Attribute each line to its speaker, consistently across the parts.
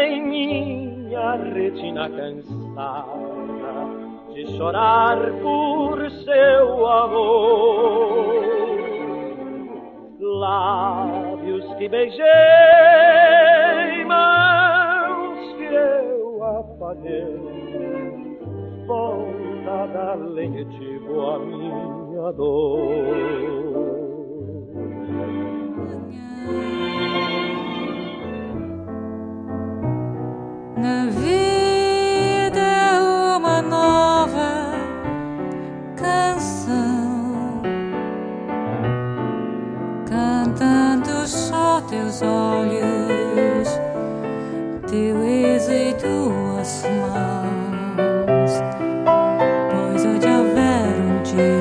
Speaker 1: em minha retina cansada de chorar por seu amor. Lábios que beijei, mãos que eu apaguei, volta da lenitivo a minha dor.
Speaker 2: Tuas mãos. Pois há de haver um dia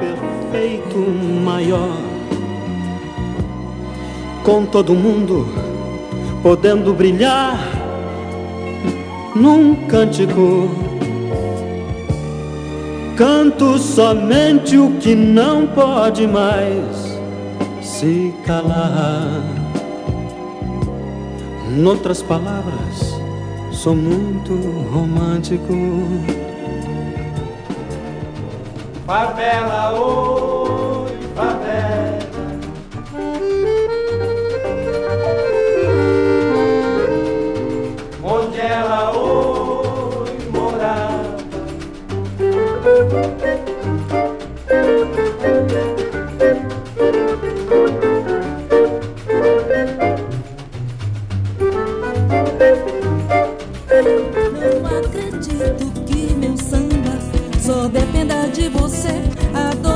Speaker 3: perfeito maior com todo mundo podendo brilhar num cântico. Canto somente o que não pode mais se calar. Noutras palavras, sou muito romântico.
Speaker 1: Favela, oi, favela.
Speaker 2: Você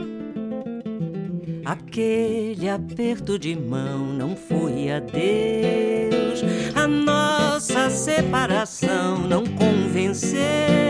Speaker 4: Aquele aperto de mão não foi adeus. A nossa separação não convenceu.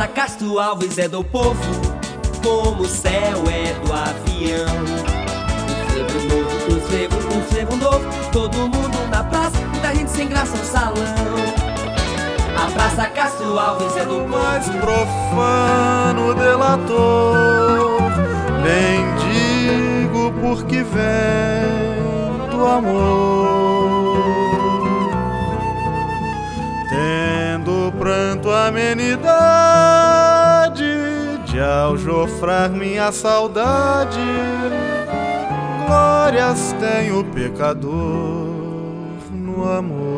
Speaker 5: Praça Castro Alves é do povo, como o céu é do avião. Um frevo novo, um frevo, um frevo novo, todo mundo na praça, muita gente sem graça no salão. Praça Castro Alves é do
Speaker 6: mais profano delator, mendigo porque vem do amor, tendo pranto amenidade de aljofrar minha saudade. Glórias tem o pecador no amor.